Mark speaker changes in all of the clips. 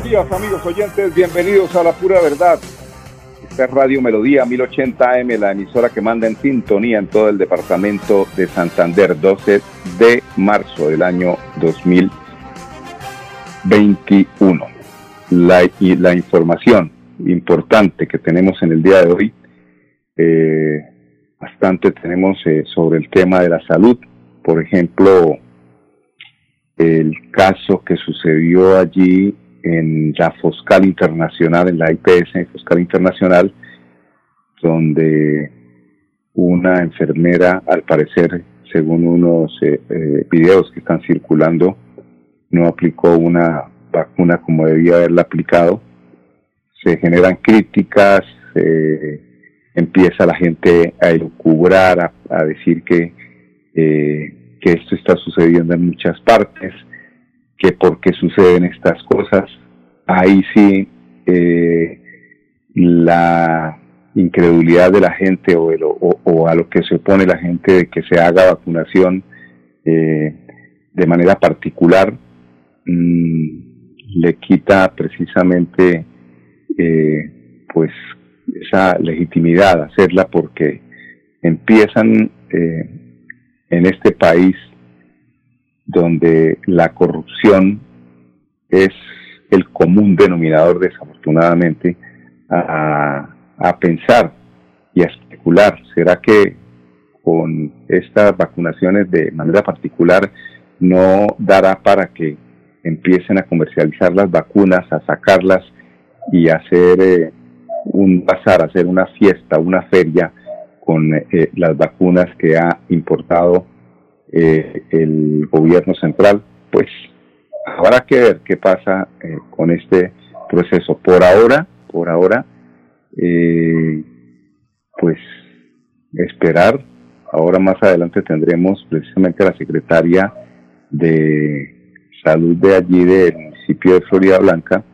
Speaker 1: Buenos días amigos oyentes, bienvenidos a La Pura Verdad. Esta es Radio Melodía 1080 AM, la emisora que manda en sintonía en todo el departamento de Santander, 12 de marzo del año 2021. La, y la información importante que tenemos en el día de hoy, eh, bastante tenemos eh, sobre el tema de la salud, por ejemplo, el caso que sucedió allí en la Foscal Internacional, en la IPS Foscal Internacional, donde una enfermera, al parecer, según unos eh, eh, videos que están circulando, no aplicó una vacuna como debía haberla aplicado. Se generan críticas, empieza la gente a elucubrar, a, decir que, eh, que esto está sucediendo en muchas partes que por qué suceden estas cosas. Ahí sí eh, la incredulidad de la gente o, a lo que se opone la gente de que se haga vacunación eh, de manera particular mm, le quita precisamente eh, pues esa legitimidad hacerla porque empiezan en este país donde la corrupción es el común denominador desafortunadamente a, pensar y a especular. ¿Será que con estas vacunaciones de manera particular no dará para que empiecen a comercializar las vacunas, a sacarlas y hacer eh, un bazar, hacer una fiesta, una feria con eh, las vacunas que ha importado eh, el gobierno central, pues habrá que ver qué pasa eh, con este proceso. Por ahora, por ahora, eh, pues esperar. Ahora más adelante tendremos precisamente a la secretaria de salud de allí del municipio de Florida Blanca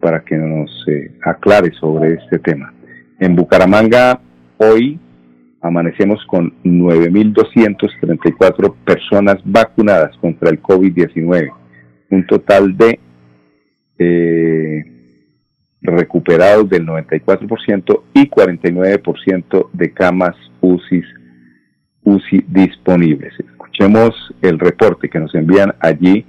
Speaker 1: para que nos aclare sobre este tema. En Bucaramanga hoy amanecemos con 9.234 personas vacunadas contra el COVID-19, un total de eh, recuperados del 94% y 49% de camas UCI, UCI disponibles. Escuchemos el reporte que nos envían allí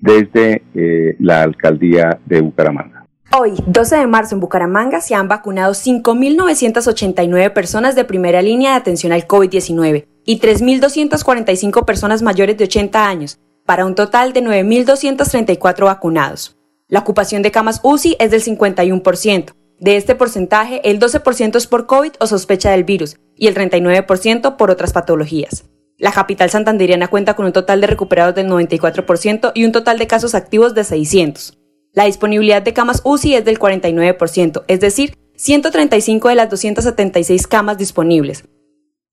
Speaker 1: desde eh, la alcaldía de Bucaramanga.
Speaker 2: Hoy, 12 de marzo, en Bucaramanga se han vacunado 5.989 personas de primera línea de atención al COVID-19 y 3.245 personas mayores de 80 años, para un total de 9.234 vacunados. La ocupación de camas UCI es del 51%. De este porcentaje, el 12% es por COVID o sospecha del virus y el 39% por otras patologías. La capital santanderiana cuenta con un total de recuperados del 94% y un total de casos activos de 600. La disponibilidad de camas UCI es del 49%, es decir, 135 de las 276 camas disponibles.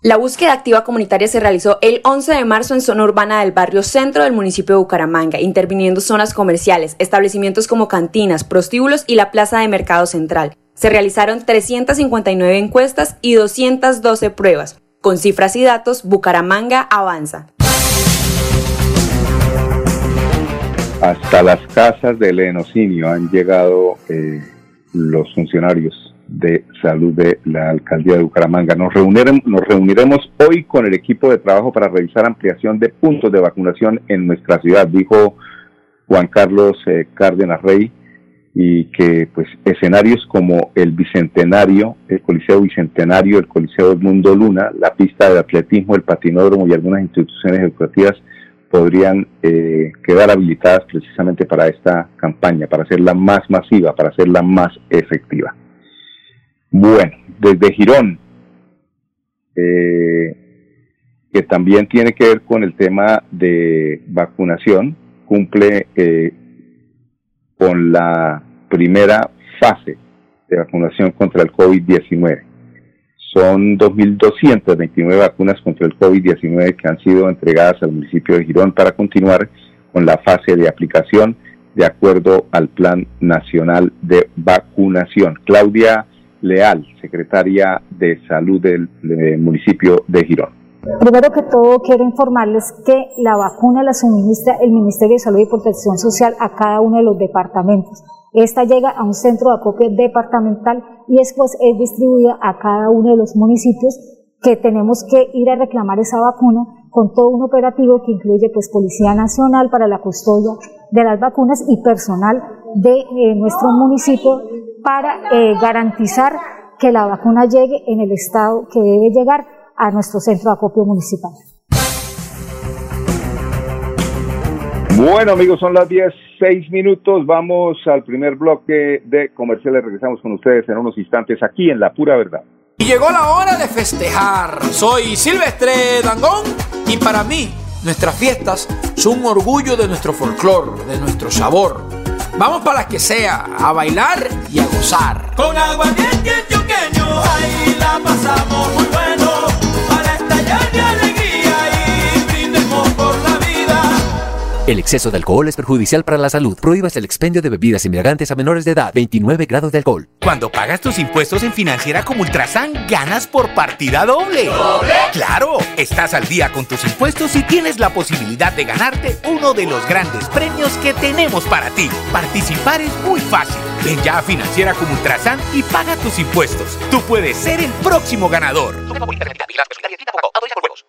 Speaker 2: La búsqueda activa comunitaria se realizó el 11 de marzo en zona urbana del barrio centro del municipio de Bucaramanga, interviniendo zonas comerciales, establecimientos como cantinas, prostíbulos y la plaza de mercado central. Se realizaron 359 encuestas y 212 pruebas. Con cifras y datos, Bucaramanga avanza.
Speaker 1: Hasta las casas del enocinio han llegado eh, los funcionarios de salud de la alcaldía de Bucaramanga. Nos reuniremos, nos reuniremos hoy con el equipo de trabajo para realizar ampliación de puntos de vacunación en nuestra ciudad, dijo Juan Carlos eh, Cárdenas Rey, y que pues escenarios como el Bicentenario, el Coliseo Bicentenario, el Coliseo Mundo Luna, la pista de atletismo, el patinódromo y algunas instituciones educativas podrían eh, quedar habilitadas precisamente para esta campaña, para hacerla más masiva, para hacerla más efectiva. Bueno, desde Girón, eh, que también tiene que ver con el tema de vacunación, cumple eh, con la primera fase de vacunación contra el COVID-19. Son 2.229 vacunas contra el COVID-19 que han sido entregadas al municipio de Girón para continuar con la fase de aplicación de acuerdo al Plan Nacional de Vacunación. Claudia Leal, secretaria de Salud del, municipio de Girón.
Speaker 3: Primero que todo, quiero informarles que la vacuna la suministra el Ministerio de Salud y Protección Social a cada uno de los departamentos. Esta llega a un centro de acopio departamental y después es distribuida a cada uno de los municipios que tenemos que ir a reclamar esa vacuna con todo un operativo que incluye pues Policía Nacional para la custodia de las vacunas y personal de eh, nuestro municipio para eh, garantizar que la vacuna llegue en el estado que debe llegar a nuestro centro de acopio municipal.
Speaker 1: Bueno amigos, son las 10, 6 minutos, vamos al primer bloque de comerciales, regresamos con ustedes en unos instantes aquí en La Pura Verdad.
Speaker 4: Y llegó la hora de festejar, soy Silvestre Dangón y para mí nuestras fiestas son un orgullo de nuestro folclor, de nuestro sabor. Vamos para las que sea, a bailar y a gozar.
Speaker 5: Con aguardiente antioqueño, ahí la pasamos muy bueno.
Speaker 6: El exceso de alcohol es perjudicial para la salud. Prohíbas el expendio de bebidas embriagantes a menores de edad. 29 grados de alcohol.
Speaker 7: Cuando pagas tus impuestos en Financiera como Ultrasan, ganas por partida doble. ¿Doble? ¡Claro! Estás al día con tus impuestos y tienes la posibilidad de ganarte uno de los grandes premios que tenemos para ti. Participar es muy fácil. Ven ya a Financiera como Ultrasan y paga tus impuestos. Tú puedes ser el próximo ganador.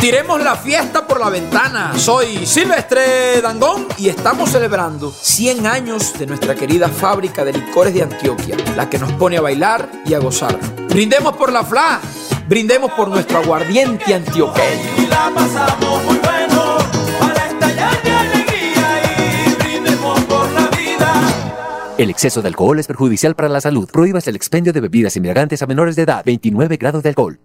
Speaker 4: Tiremos la fiesta por la ventana. Soy Silvestre Dangón y estamos celebrando 100 años de nuestra querida fábrica de licores de Antioquia, la que nos pone a bailar y a gozar. Brindemos por la FLA, brindemos por nuestro aguardiente antioqueño.
Speaker 5: Y la pasamos muy bueno para estallar de alegría y brindemos por la vida.
Speaker 6: El exceso de alcohol es perjudicial para la salud. Prohíbas el expendio de bebidas embriagantes a menores de edad. 29 grados de alcohol.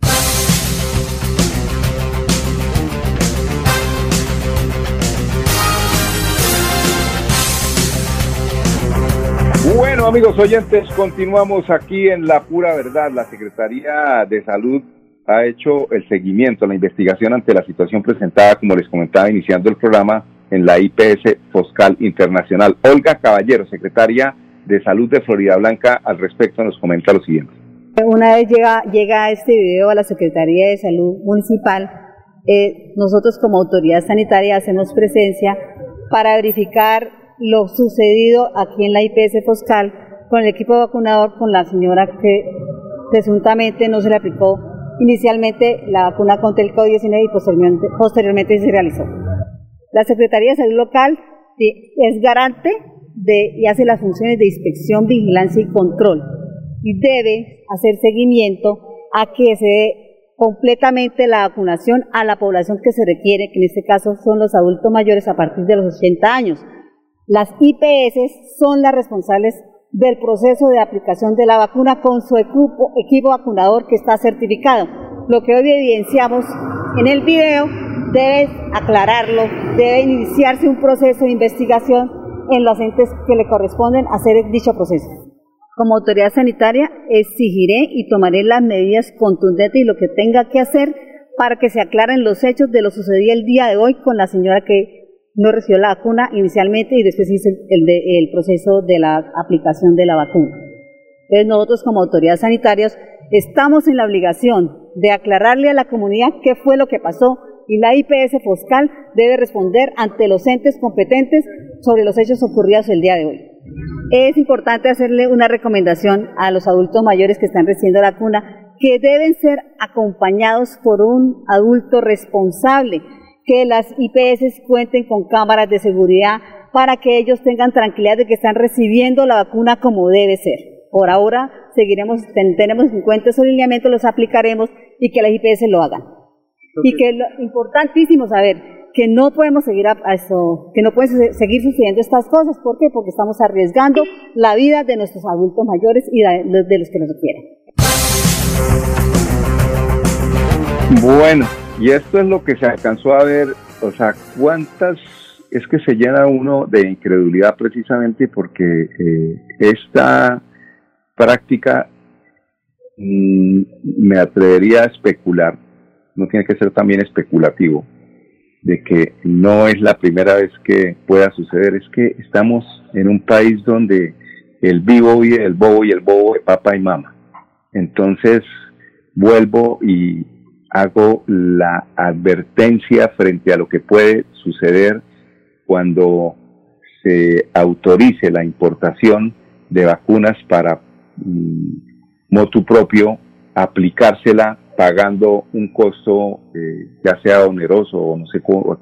Speaker 1: Bueno, amigos oyentes, continuamos aquí en La Pura Verdad. La Secretaría de Salud ha hecho el seguimiento, la investigación ante la situación presentada, como les comentaba iniciando el programa, en la IPS Foscal Internacional. Olga Caballero, secretaria de Salud de Florida Blanca, al respecto nos comenta lo siguiente.
Speaker 8: Una vez llega, llega este video a la Secretaría de Salud Municipal, eh, nosotros como autoridad sanitaria hacemos presencia para verificar lo sucedido aquí en la IPS Foscal con el equipo vacunador con la señora que presuntamente no se le aplicó inicialmente la vacuna contra el COVID-19 y posteriormente, posteriormente se realizó. La Secretaría de Salud Local es garante de, y hace las funciones de inspección, vigilancia y control y debe hacer seguimiento a que se dé completamente la vacunación a la población que se requiere, que en este caso son los adultos mayores a partir de los 80 años las IPS son las responsables del proceso de aplicación de la vacuna con su equipo, vacunador que está certificado. Lo que hoy evidenciamos en el video debe aclararlo, debe iniciarse un proceso de investigación en los entes que le corresponden hacer dicho proceso. Como autoridad sanitaria exigiré y tomaré las medidas contundentes y lo que tenga que hacer para que se aclaren los hechos de lo sucedido el día de hoy con la señora que no recibió la vacuna inicialmente y después hizo el, proceso de la aplicación de la vacuna. Entonces nosotros como autoridades sanitarias estamos en la obligación de aclararle a la comunidad qué fue lo que pasó y la IPS Foscal debe responder ante los entes competentes sobre los hechos ocurridos el día de hoy. Es importante hacerle una recomendación a los adultos mayores que están recibiendo la vacuna que deben ser acompañados por un adulto responsable que las IPS cuenten con cámaras de seguridad, para que ellos tengan tranquilidad de que están recibiendo la vacuna como debe ser. Por ahora seguiremos, tenemos en cuenta esos lineamientos, los aplicaremos y que las IPS lo hagan. Y que es importantísimo saber que no podemos seguir a, eso, que no pueden seguir sucediendo estas cosas. ¿Por qué? Porque estamos arriesgando la vida de nuestros adultos mayores y de, de los que nos quieran.
Speaker 1: Bueno, y esto es lo que se alcanzó a ver, o sea, cuántas es que se llena uno de incredulidad precisamente porque eh, esta práctica mm, me atrevería a especular, no tiene que ser también especulativo, de que no es la primera vez que pueda suceder, es que estamos en un país donde el vivo vive el bobo y el bobo de papá y mamá. Entonces vuelvo y hago la advertencia frente a lo que puede suceder cuando se autorice la importación de vacunas para mm, motu propio, aplicársela pagando un costo eh, ya sea oneroso o no sé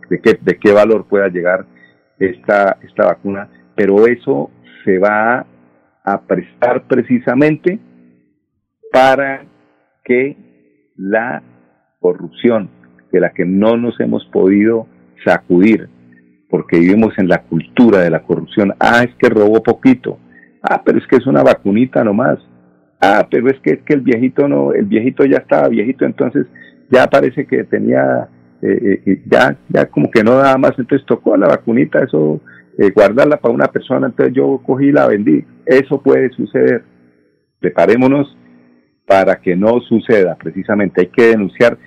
Speaker 1: de, qué, de qué valor pueda llegar esta, esta vacuna, pero eso se va a prestar precisamente para que la corrupción de la que no nos hemos podido sacudir, porque vivimos en la cultura de la corrupción. Ah, es que robó poquito. Ah, pero es que es una vacunita nomás. Ah, pero es que, es que el viejito no, el viejito ya estaba viejito, entonces ya parece que tenía, eh, eh, eh, ya, ya como que no nada más, entonces tocó la vacunita, eso, guardarla para una persona, entonces yo cogí y la vendí. Eso puede suceder. Preparémonos para que no suceda. Precisamente hay que denunciar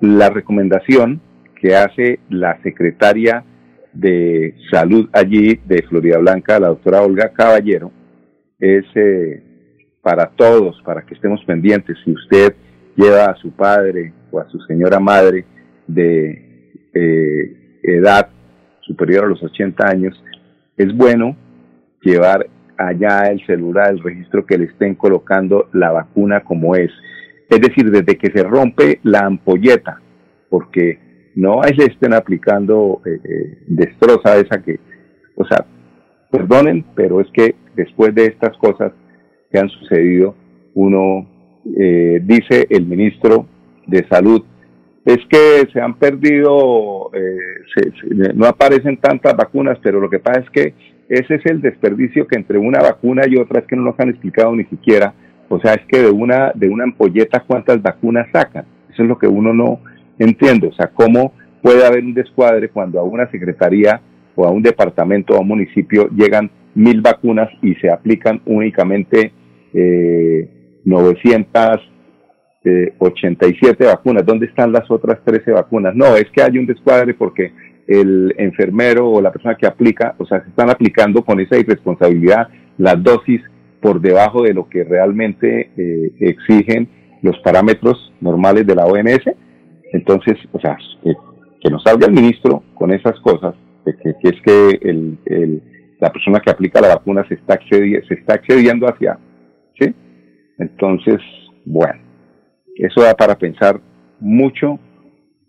Speaker 1: la recomendación que hace la secretaria de salud allí de Florida Blanca, la doctora Olga Caballero, es eh, para todos, para que estemos pendientes. Si usted lleva a su padre o a su señora madre de eh, edad superior a los 80 años, es bueno llevar allá el celular, el registro que le estén colocando la vacuna como es. Es decir, desde que se rompe la ampolleta, porque no ahí le estén aplicando eh, eh, destroza esa que, o sea, perdonen, pero es que después de estas cosas que han sucedido, uno eh, dice el ministro de Salud, es que se han perdido, no aparecen tantas vacunas, pero lo que pasa es que ese es el desperdicio que entre una vacuna y otra es que no nos han explicado ni siquiera. O sea, es que de una, de una ampolleta cuántas vacunas sacan. Eso es lo que uno no entiende. O sea, cómo puede haber un descuadre cuando a una secretaría o a un departamento o a un municipio llegan mil vacunas y se aplican únicamente eh, 987 vacunas. ¿Dónde están las otras 13 vacunas? No, es que hay un descuadre porque el enfermero o la persona que aplica, o sea, se están aplicando con esa irresponsabilidad las dosis por debajo de lo que realmente eh, exigen los parámetros normales de la OMS. Entonces, o sea, que nos salga el ministro con esas cosas, de que, es que el, la persona que aplica la vacuna se está, excediendo, se está excediendo hacia, ¿sí? Entonces, bueno, eso da para pensar mucho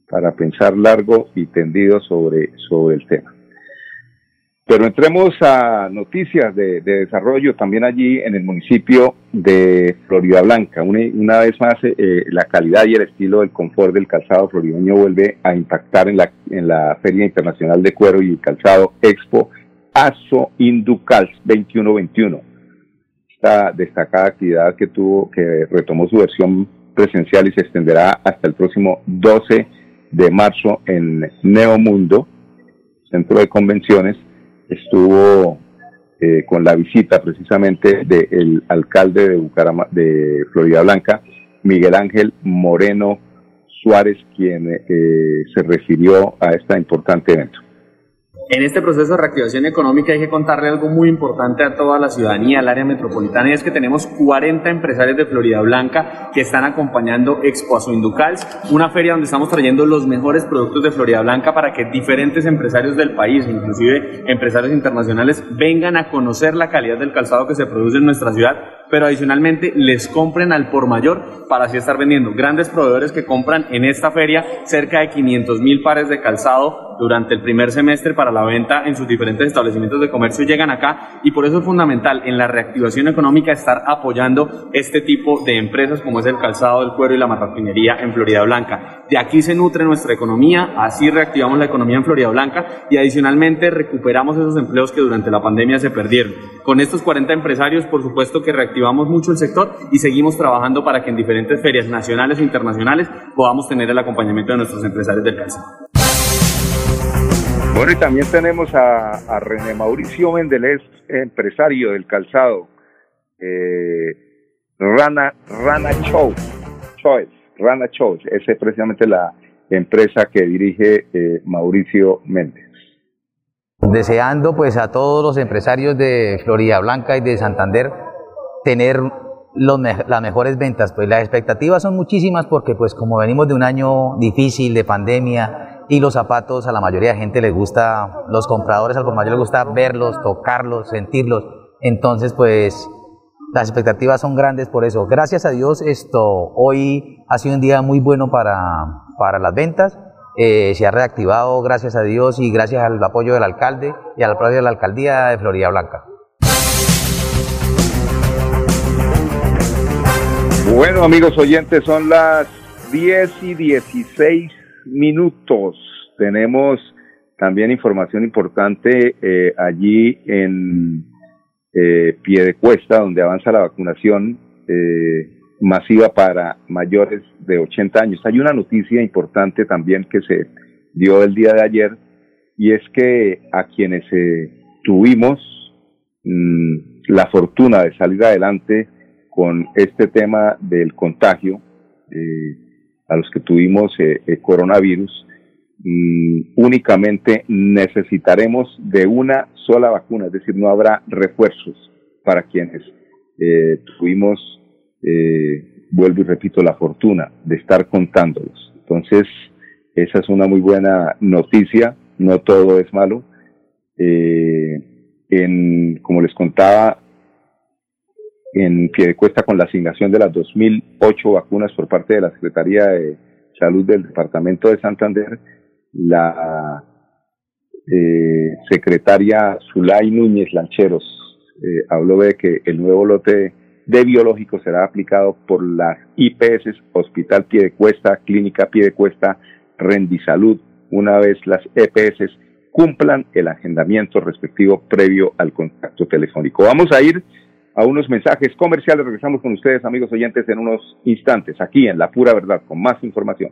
Speaker 1: para pensar largo y tendido sobre, sobre el tema. Pero entremos a noticias de, desarrollo también allí en el municipio de Florida Blanca. Una, vez más, eh, la calidad y el estilo del confort del calzado florideño vuelve a impactar en la, en la Feria Internacional de Cuero y Calzado Expo ASO Inducals 2121. Esta destacada actividad que tuvo, que retomó su versión presencial y se extenderá hasta el próximo 12 de marzo en Neomundo, centro de convenciones, estuvo eh, con la visita precisamente del alcalde de, Bucarama, de Florida Blanca, Miguel Ángel Moreno Suárez, quien eh, se refirió a este importante evento.
Speaker 9: En este proceso de reactivación económica hay que contarle algo muy importante a toda la ciudadanía, al área metropolitana, y es que tenemos 40 empresarios de Florida Blanca que están acompañando Expo Inducals, una feria donde estamos trayendo los mejores productos de Florida Blanca para que diferentes empresarios del país, inclusive empresarios internacionales, vengan a conocer la calidad del calzado que se produce en nuestra ciudad pero adicionalmente les compren al por mayor para así estar vendiendo. Grandes proveedores que compran en esta feria cerca de 500 mil pares de calzado durante el primer semestre para la venta en sus diferentes establecimientos de comercio llegan acá y por eso es fundamental en la reactivación económica estar apoyando este tipo de empresas como es el calzado, el cuero y la marrapinería en Florida Blanca. De aquí se nutre nuestra economía, así reactivamos la economía en Florida Blanca y adicionalmente recuperamos esos empleos que durante la pandemia se perdieron. Con estos 40 empresarios, por supuesto que reactivamos mucho el sector y seguimos trabajando para que en diferentes ferias nacionales e internacionales podamos tener el acompañamiento de nuestros empresarios del calzado.
Speaker 1: Bueno, y también tenemos a, René Mauricio Mendelés, empresario del calzado, eh, Rana, Rana Choice, Rana Choice, esa es precisamente la empresa que dirige eh, Mauricio Méndez.
Speaker 10: Deseando pues a todos los empresarios de Florida Blanca y de Santander tener las mejores ventas, pues las expectativas son muchísimas porque pues como venimos de un año difícil de pandemia, y los zapatos a la mayoría de gente les gusta, los compradores al por mayor les gusta verlos, tocarlos, sentirlos. Entonces, pues las expectativas son grandes por eso. Gracias a Dios, esto hoy ha sido un día muy bueno para, para las ventas. Eh, se ha reactivado, gracias a Dios, y gracias al apoyo del alcalde y al apoyo de la alcaldía de Florida Blanca.
Speaker 1: Bueno, amigos oyentes, son las 10 y 16 minutos. Tenemos también información importante eh, allí en eh, Piedecuesta, donde avanza la vacunación eh, masiva para mayores de 80 años. Hay una noticia importante también que se dio el día de ayer y es que a quienes eh, tuvimos mm, la fortuna de salir adelante con este tema del contagio, eh, a los que tuvimos eh, el coronavirus, únicamente necesitaremos de una sola vacuna, es decir, no habrá refuerzos para quienes eh, tuvimos, eh, vuelvo y repito, la fortuna de estar contándolos. Entonces, esa es una muy buena noticia, no todo es malo. en, como les contaba, en pie de cuesta con la asignación de las 2.008 vacunas por parte de la Secretaría de Salud del Departamento de Santander, la eh, secretaria Zulay Núñez Lancheros eh, habló de que el nuevo lote de biológicos será aplicado por las IPS, Hospital Piedecuesta, Clínica Piedecuesta, Rendisalud, una vez las EPS cumplan el agendamiento respectivo previo al contacto telefónico. Vamos a ir a unos mensajes comerciales. Regresamos con ustedes, amigos oyentes, en unos instantes, aquí en La Pura Verdad, con más información.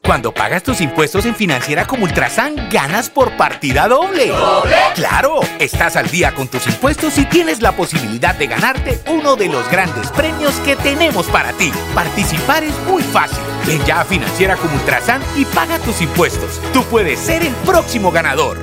Speaker 7: Cuando pagas tus impuestos en Financiera como Ultrasan, ganas por partida doble. ¿Doble? ¡Claro! Estás al día con tus impuestos y tienes la posibilidad de ganarte uno de los grandes premios que tenemos para ti. Participar es muy fácil. Ven ya a Financiera como Ultrasan y paga tus impuestos. Tú puedes ser el próximo ganador.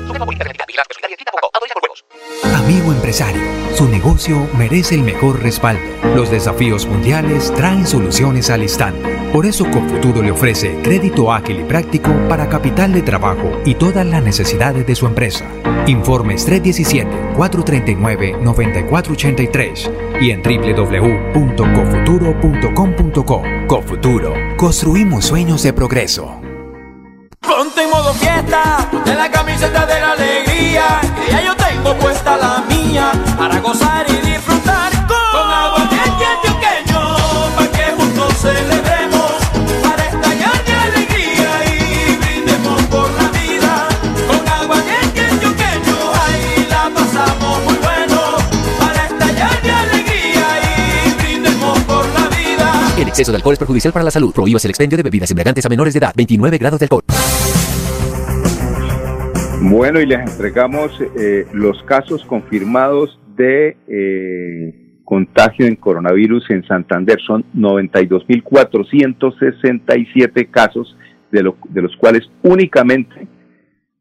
Speaker 11: Amigo empresario, su negocio merece el mejor respaldo. Los desafíos mundiales traen soluciones al instante. Por eso Confuturo le ofrece crédito ágil y práctico para capital de trabajo y todas las necesidades de su empresa. Informes 317-439-9483 y en www.cofuturo.com.co. Cofuturo, construimos sueños de progreso.
Speaker 12: Ponte en modo fiesta, de la camiseta de la alegría, ya yo tengo puesta la mía para gozar
Speaker 6: El exceso de alcohol es perjudicial para la salud. Prohíbas el expendio de bebidas embriagantes a menores de edad. 29 grados de alcohol.
Speaker 1: Bueno, y les entregamos eh, los casos confirmados de eh, contagio en coronavirus en Santander. Son 92.467 casos, de, lo, de los cuales únicamente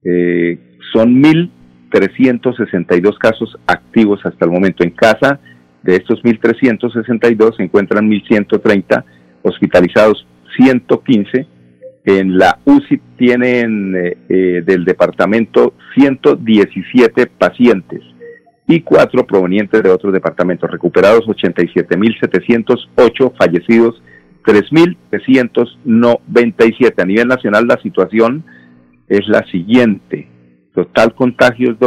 Speaker 1: eh, son 1.362 casos activos hasta el momento. En casa de estos 1.362 se encuentran 1.130 hospitalizados, 115. En la UCI tienen eh, eh, del departamento 117 pacientes y cuatro provenientes de otros departamentos. Recuperados 87.708, fallecidos 3.397. A nivel nacional la situación es la siguiente. Total contagios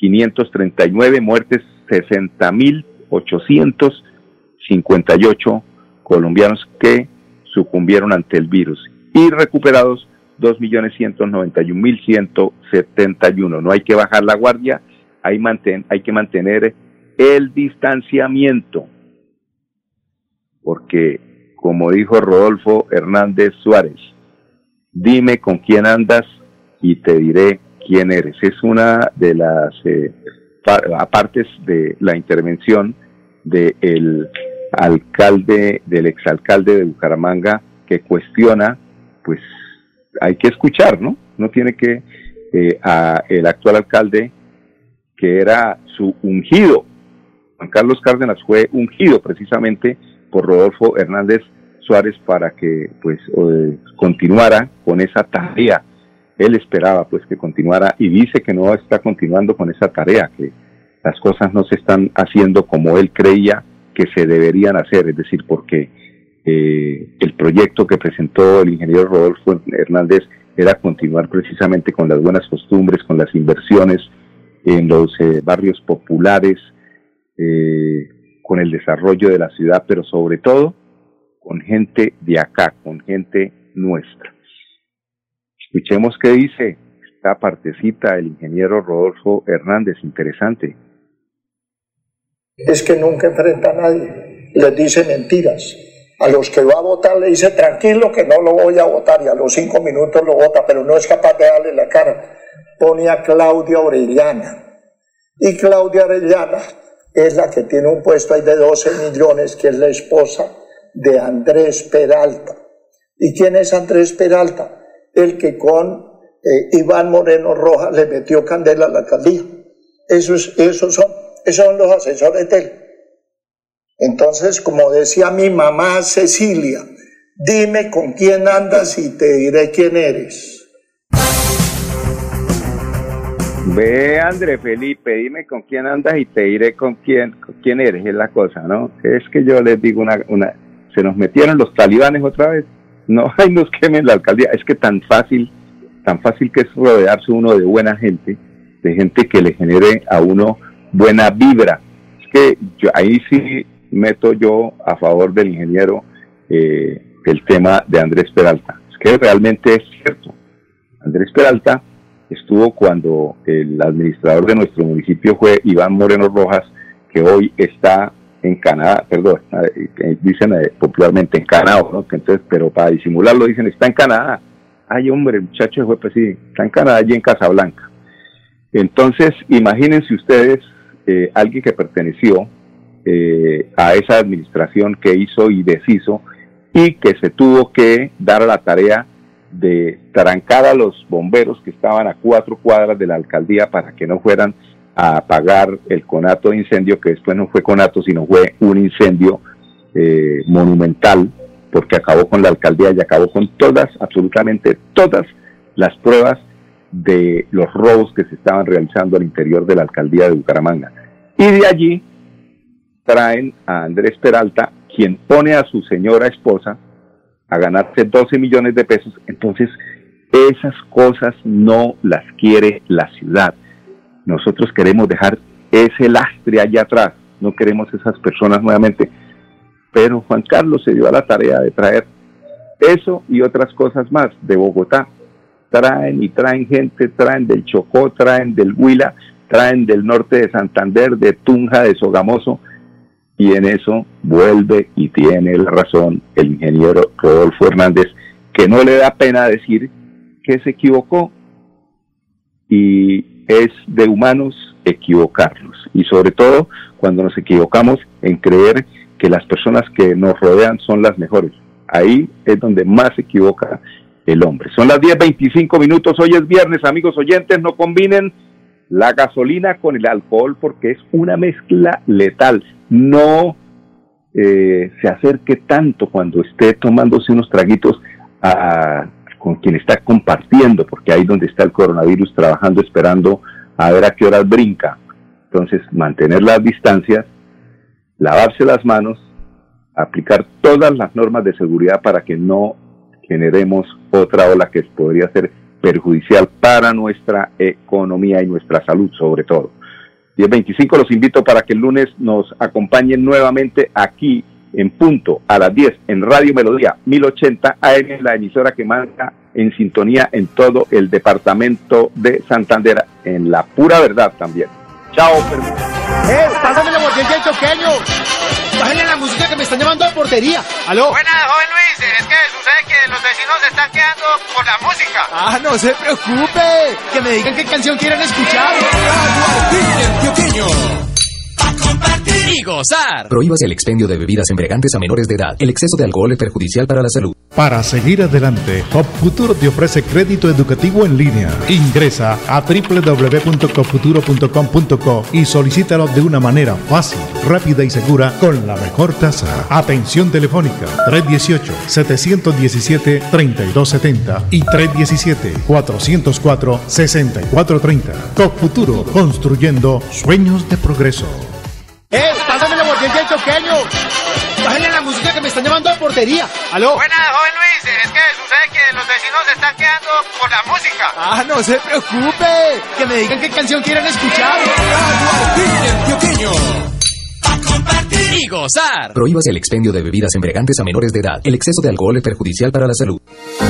Speaker 1: 2.299.090.539, muertes 60.858 colombianos que sucumbieron ante el virus y recuperados 2.191.171. No hay que bajar la guardia, hay, hay que mantener el distanciamiento, porque como dijo Rodolfo Hernández Suárez, dime con quién andas y te diré quién eres. Es una de las eh, partes de la intervención del alcalde, del exalcalde de Bucaramanga, que cuestiona pues hay que escuchar, ¿no? No tiene que eh, a el actual alcalde que era su ungido. Juan Carlos Cárdenas fue ungido precisamente por Rodolfo Hernández Suárez para que pues continuara con esa tarea. Él esperaba pues que continuara y dice que no está continuando con esa tarea, que las cosas no se están haciendo como él creía que se deberían hacer, es decir, porque eh, el proyecto que presentó el ingeniero Rodolfo Hernández era continuar precisamente con las buenas costumbres, con las inversiones en los eh, barrios populares, eh, con el desarrollo de la ciudad, pero sobre todo con gente de acá, con gente nuestra. Escuchemos qué dice esta partecita el ingeniero Rodolfo Hernández, interesante.
Speaker 13: Es que nunca enfrenta a nadie, les dice mentiras, a los que va a votar le dice tranquilo que no lo voy a votar y a los cinco minutos lo vota, pero no es capaz de darle la cara. Pone a Claudia Orellana. Y Claudia Orellana es la que tiene un puesto ahí de 12 millones, que es la esposa de Andrés Peralta. ¿Y quién es Andrés Peralta? El que con eh, Iván Moreno Rojas le metió candela a la alcaldía. Esos, esos, son, esos son los asesores de él. Entonces, como decía mi mamá Cecilia, dime con quién andas y te diré quién eres.
Speaker 1: Ve, André Felipe, dime con quién andas y te diré con quién, quién eres, es la cosa, ¿no? Es que yo les digo una, una, se nos metieron los talibanes otra vez, no, ay, nos quemen la alcaldía, es que tan fácil, tan fácil que es rodearse uno de buena gente, de gente que le genere a uno buena vibra. Es que yo, ahí sí meto yo a favor del ingeniero eh, el tema de Andrés Peralta. Es que realmente es cierto. Andrés Peralta estuvo cuando el administrador de nuestro municipio fue Iván Moreno Rojas, que hoy está en Canadá, perdón, eh, dicen eh, popularmente en Canadá, ¿no? Entonces, pero para disimularlo dicen, está en Canadá. Ay, hombre, muchacho fue sí, está en Canadá y en Casablanca. Entonces, imagínense ustedes, alguien que perteneció eh, a esa administración que hizo y deshizo y que se tuvo que dar la tarea de trancar a los bomberos que estaban a cuatro cuadras de la alcaldía para que no fueran a apagar el conato de incendio, que después no fue conato, sino fue un incendio eh, monumental, porque acabó con la alcaldía y acabó con todas, absolutamente todas las pruebas de los robos que se estaban realizando al interior de la alcaldía de Bucaramanga. Y de allí traen a Andrés Peralta, quien pone a su señora esposa a ganarse 12 millones de pesos. Entonces, esas cosas no las quiere la ciudad. Nosotros queremos dejar ese lastre allá atrás, no queremos esas personas nuevamente. Pero Juan Carlos se dio a la tarea de traer eso y otras cosas más de Bogotá. Traen y traen gente, traen del Chocó, traen del Huila, traen del norte de Santander, de Tunja, de Sogamoso, y en eso vuelve y tiene la razón el ingeniero Rodolfo Hernández, que no le da pena decir que se equivocó y es de humanos equivocarnos. y sobre todo cuando nos equivocamos en creer que las personas que nos rodean son las mejores. Ahí es donde más se equivoca el hombre. Son las 10.25 minutos, hoy es viernes, amigos oyentes, no combinen la gasolina con el alcohol porque es una mezcla letal. No eh, se acerque tanto cuando esté tomándose unos traguitos a, con quien está compartiendo, porque ahí donde está el coronavirus trabajando, esperando a ver a qué horas brinca. Entonces, mantener las distancias, lavarse las manos, aplicar todas las normas de seguridad para que no generemos otra ola que podría ser perjudicial para nuestra economía y nuestra salud sobre todo. 10.25 los invito para que el lunes nos acompañen nuevamente aquí en punto a las 10 en Radio Melodía 1080 AM, la emisora que manda en sintonía en todo el departamento de Santander, en la pura verdad también. Chao,
Speaker 14: ¡Eh! ¡Pásame la botella choqueño! ¡Bájale la música que me están llamando a portería! ¡Aló!
Speaker 15: Buenas, joven Luis. Es que sucede que los vecinos se están quedando por la música.
Speaker 14: ¡Ah, no se preocupe! Que me digan qué canción quieren escuchar.
Speaker 16: Y gozar. Prohíbas el expendio de bebidas embriagantes a menores de edad. El exceso de alcohol es perjudicial para la salud.
Speaker 17: Para seguir adelante, Futuro te ofrece crédito educativo en línea. Ingresa a www.copfuturo.com.co y solicítalo de una manera fácil, rápida y segura con la mejor tasa. Atención telefónica 318-717-3270 y 317-404-6430. Cop Futuro, construyendo sueños de progreso.
Speaker 14: ¡Eh! ¡Pásame la botella del choqueño! ¡Bájale la música que me están llamando a portería! ¡Aló!
Speaker 15: Buenas, joven Luis. Es que sucede que los vecinos se están quedando por la música.
Speaker 14: ¡Ah, no se preocupe! Que me digan qué canción quieren escuchar.
Speaker 16: compartir y gozar. Prohíbas el expendio de bebidas embriagantes a menores de edad. El exceso de alcohol es perjudicial para la salud.